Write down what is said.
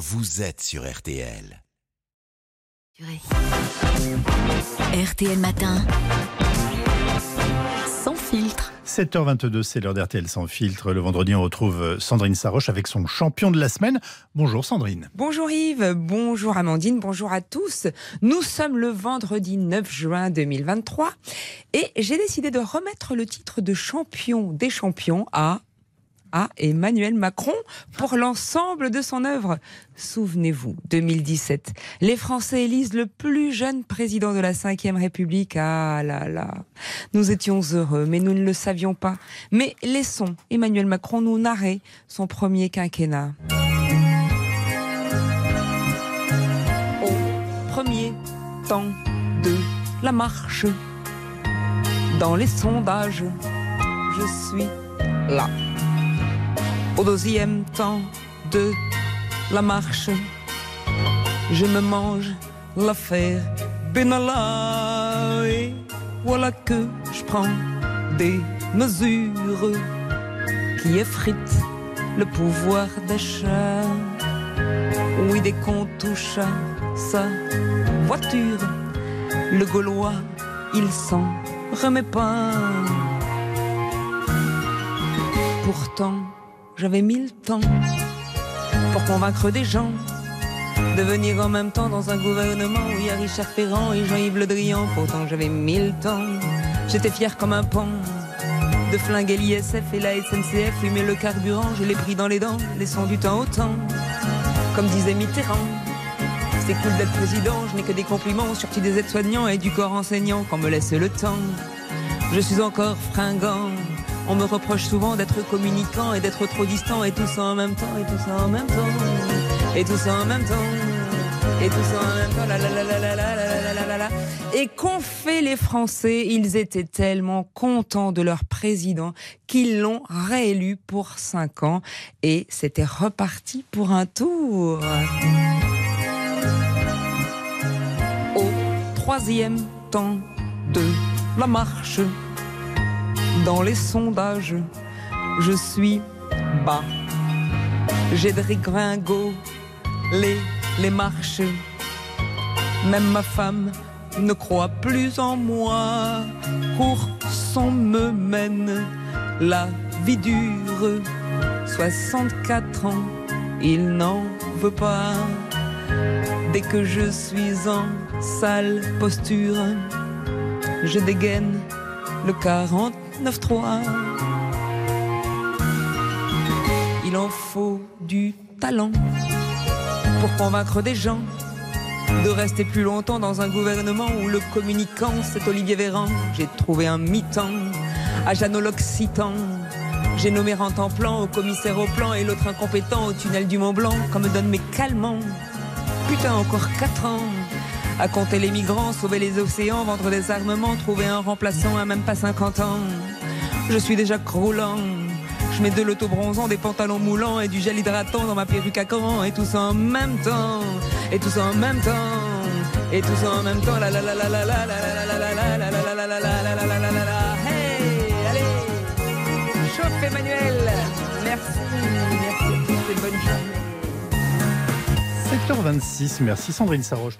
vous êtes sur RTL. RTL Matin. Sans filtre. 7h22, c'est l'heure d'RTL sans filtre. Le vendredi, on retrouve Sandrine Saroche avec son champion de la semaine. Bonjour Sandrine. Bonjour Yves, bonjour Amandine, bonjour à tous. Nous sommes le vendredi 9 juin 2023 et j'ai décidé de remettre le titre de champion des champions à à Emmanuel Macron pour l'ensemble de son œuvre. Souvenez-vous, 2017, les Français élisent le plus jeune président de la Ve République. Ah là là, nous étions heureux, mais nous ne le savions pas. Mais laissons Emmanuel Macron nous narrer son premier quinquennat. Au premier temps de la marche, dans les sondages, je suis là au deuxième temps de la marche, je me mange l'affaire Benalla voilà que je prends des mesures qui effritent le pouvoir d'achat. Oui, dès qu'on touche à sa voiture, le Gaulois, il s'en remet pas. Pourtant, j'avais mille temps pour convaincre des gens de venir en même temps dans un gouvernement où il y a Richard Ferrand et Jean-Yves Le Drian. Pourtant j'avais mille temps, j'étais fier comme un pan de flinguer l'ISF et la SNCF, fumer le carburant, je l'ai pris dans les dents, laissant du temps au temps. Comme disait Mitterrand, c'est cool d'être président, je n'ai que des compliments, surtout des aides-soignants et du corps enseignant, qu'on me laisse le temps. Je suis encore fringant, on me reproche souvent d'être communicant et d'être trop distant et tout ça en même temps et tout en même temps et tout ça en même temps et tout en même temps la la la la la et qu'ont fait les Français Ils étaient tellement contents de leur président qu'ils l'ont réélu pour 5 ans et c'était reparti pour un tour. Au troisième temps de la marche dans les sondages, je suis bas. J'ai de rigringo les, les marches. Même ma femme ne croit plus en moi. Courson me mène la vie dure. 64 ans, il n'en veut pas. Dès que je suis en sale posture, je dégaine le 40 9-3. Il en faut du talent pour convaincre des gens de rester plus longtemps dans un gouvernement où le communicant c'est Olivier Véran. J'ai trouvé un mi-temps à Jeannot l'Occitan. J'ai nommé en temps plan au commissaire au plan et l'autre incompétent au tunnel du Mont Blanc, comme me donne mes calmants. Putain, encore 4 ans à compter les migrants, sauver les océans, vendre des armements, trouver un remplaçant à même pas 50 ans. Je suis déjà croulant. Je mets de l'auto-bronzant, des pantalons moulants et du gel hydratant dans ma perruque à cran et tout ça en même temps. Et tout ça en même temps. Et tout ça en même temps. La la la la la la la la la la la la la la Hey, allez, chauffe Emmanuel. Merci, merci. C'est bonne journée. 7h26, merci Sandrine Saroche.